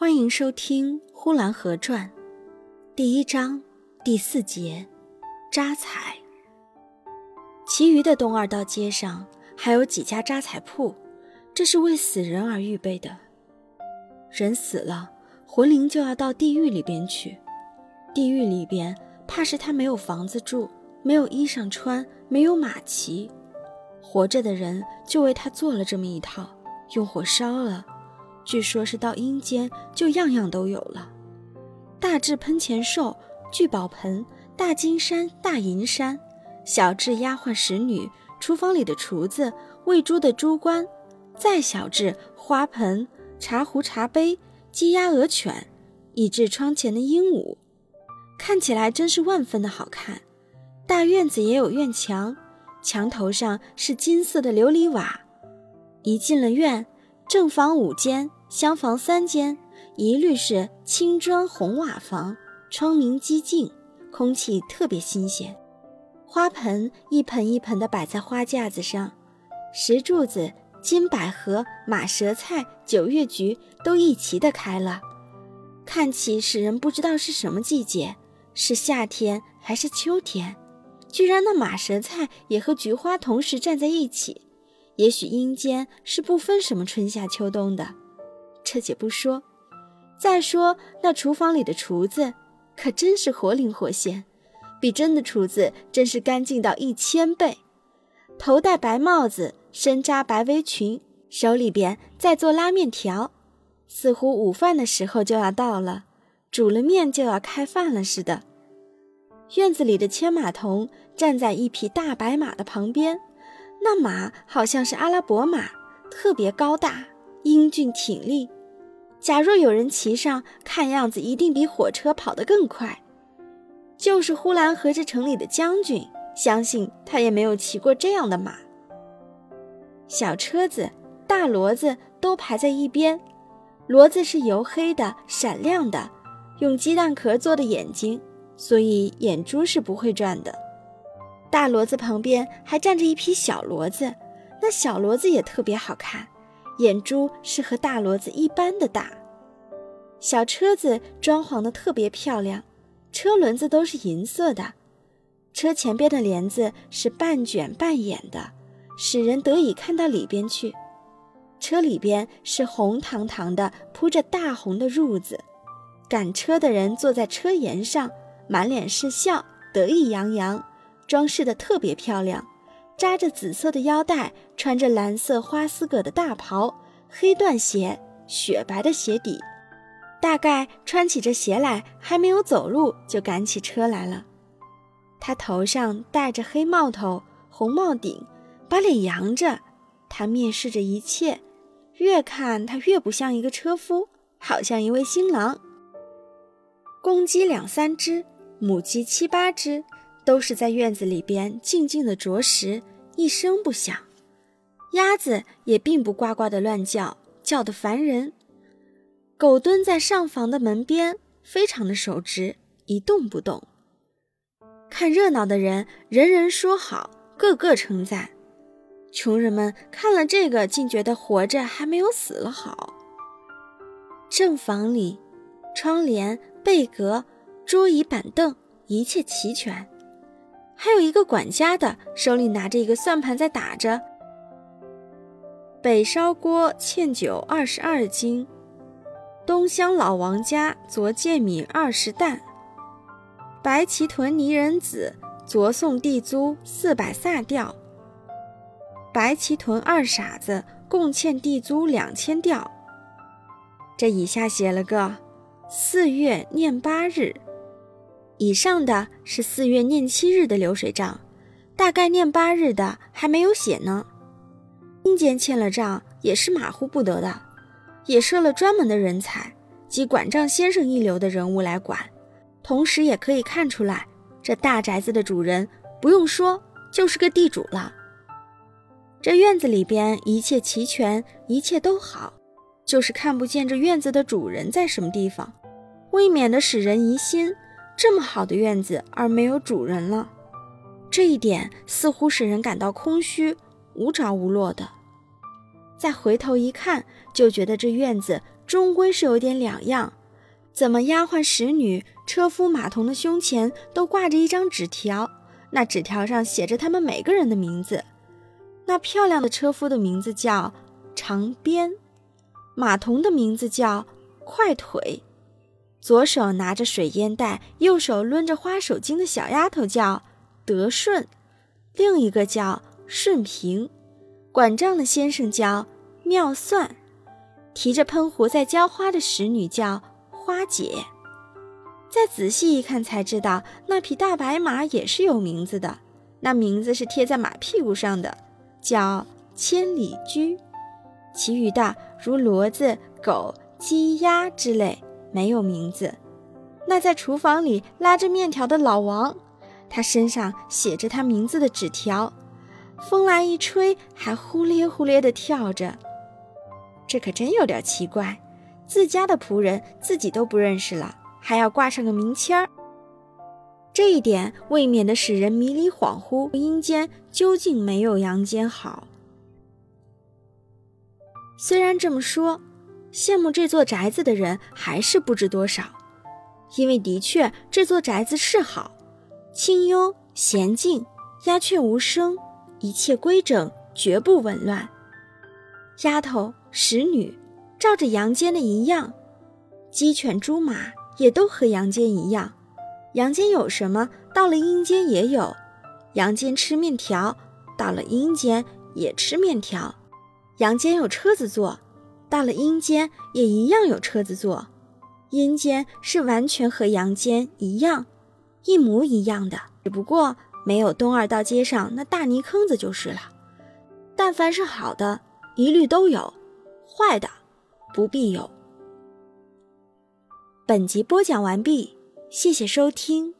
欢迎收听《呼兰河传》第一章第四节扎彩。其余的东二道街上还有几家扎彩铺，这是为死人而预备的。人死了，魂灵就要到地狱里边去。地狱里边，怕是他没有房子住，没有衣裳穿，没有马骑。活着的人就为他做了这么一套，用火烧了。据说是到阴间就样样都有了，大至喷钱兽、聚宝盆、大金山、大银山，小至丫鬟使女、厨房里的厨子、喂猪的猪倌，再小至花盆、茶壶、茶杯、鸡鸭鹅犬，以至窗前的鹦鹉，看起来真是万分的好看。大院子也有院墙，墙头上是金色的琉璃瓦，一进了院，正房五间。厢房三间，一律是青砖红瓦房，窗明几净，空气特别新鲜。花盆一盆一盆的摆在花架子上，石柱子、金百合、马舌菜、九月菊都一齐的开了，看起使人不知道是什么季节，是夏天还是秋天。居然那马舌菜也和菊花同时站在一起，也许阴间是不分什么春夏秋冬的。这且不说，再说那厨房里的厨子，可真是活灵活现，比真的厨子真是干净到一千倍。头戴白帽子，身扎白围裙，手里边在做拉面条，似乎午饭的时候就要到了，煮了面就要开饭了似的。院子里的牵马童站在一匹大白马的旁边，那马好像是阿拉伯马，特别高大。英俊挺立，假若有人骑上，看样子一定比火车跑得更快。就是呼兰河这城里的将军，相信他也没有骑过这样的马。小车子、大骡子都排在一边，骡子是油黑的、闪亮的，用鸡蛋壳做的眼睛，所以眼珠是不会转的。大骡子旁边还站着一匹小骡子，那小骡子也特别好看。眼珠是和大骡子一般的大，小车子装潢的特别漂亮，车轮子都是银色的，车前边的帘子是半卷半掩的，使人得以看到里边去。车里边是红堂堂的，铺着大红的褥子，赶车的人坐在车沿上，满脸是笑，得意洋洋，装饰的特别漂亮。扎着紫色的腰带，穿着蓝色花丝葛的大袍，黑缎鞋，雪白的鞋底，大概穿起这鞋来还没有走路就赶起车来了。他头上戴着黑帽头、红帽顶，把脸扬着，他面视着一切，越看他越不像一个车夫，好像一位新郎。公鸡两三只，母鸡七八只，都是在院子里边静静的啄食。一声不响，鸭子也并不呱呱的乱叫，叫得烦人。狗蹲在上房的门边，非常的守直，一动不动。看热闹的人，人人说好，个个称赞。穷人们看了这个，竟觉得活着还没有死了好。正房里，窗帘、被格、桌椅板凳，一切齐全。还有一个管家的，手里拿着一个算盘在打着。北烧锅欠酒二十二斤，东乡老王家昨借米二十担，白旗屯泥人子昨送地租四百萨吊，白旗屯二傻子共欠地租两千吊。这以下写了个四月念八日。以上的是四月念七日的流水账，大概念八日的还没有写呢。阴间欠了账也是马虎不得的，也设了专门的人才，即管账先生一流的人物来管。同时也可以看出来，这大宅子的主人不用说就是个地主了。这院子里边一切齐全，一切都好，就是看不见这院子的主人在什么地方，未免的使人疑心。这么好的院子而没有主人了，这一点似乎使人感到空虚、无着无落的。再回头一看，就觉得这院子终归是有点两样。怎么丫鬟、使女、车夫、马童的胸前都挂着一张纸条？那纸条上写着他们每个人的名字。那漂亮的车夫的名字叫长鞭，马童的名字叫快腿，左手拿着水烟袋，右手抡着花手巾的小丫头叫德顺，另一个叫顺平，管账的先生叫妙算，提着喷壶在浇花的使女叫。花姐，再仔细一看才知道，那匹大白马也是有名字的，那名字是贴在马屁股上的，叫千里驹。其余的如骡子、狗、鸡、鸭之类没有名字。那在厨房里拉着面条的老王，他身上写着他名字的纸条，风来一吹还呼咧呼咧地跳着，这可真有点奇怪。自家的仆人自己都不认识了，还要挂上个名签儿，这一点未免的使人迷离恍惚。阴间究竟没有阳间好。虽然这么说，羡慕这座宅子的人还是不知多少，因为的确这座宅子是好，清幽娴静，鸦雀无声，一切规整，绝不紊乱。丫头、使女。照着阳间的一样，鸡犬猪马也都和阳间一样。阳间有什么，到了阴间也有。阳间吃面条，到了阴间也吃面条。阳间有车子坐，到了阴间也一样有车子坐。阴间是完全和阳间一样，一模一样的，只不过没有东二道街上那大泥坑子就是了。但凡是好的，一律都有；坏的。不必有。本集播讲完毕，谢谢收听。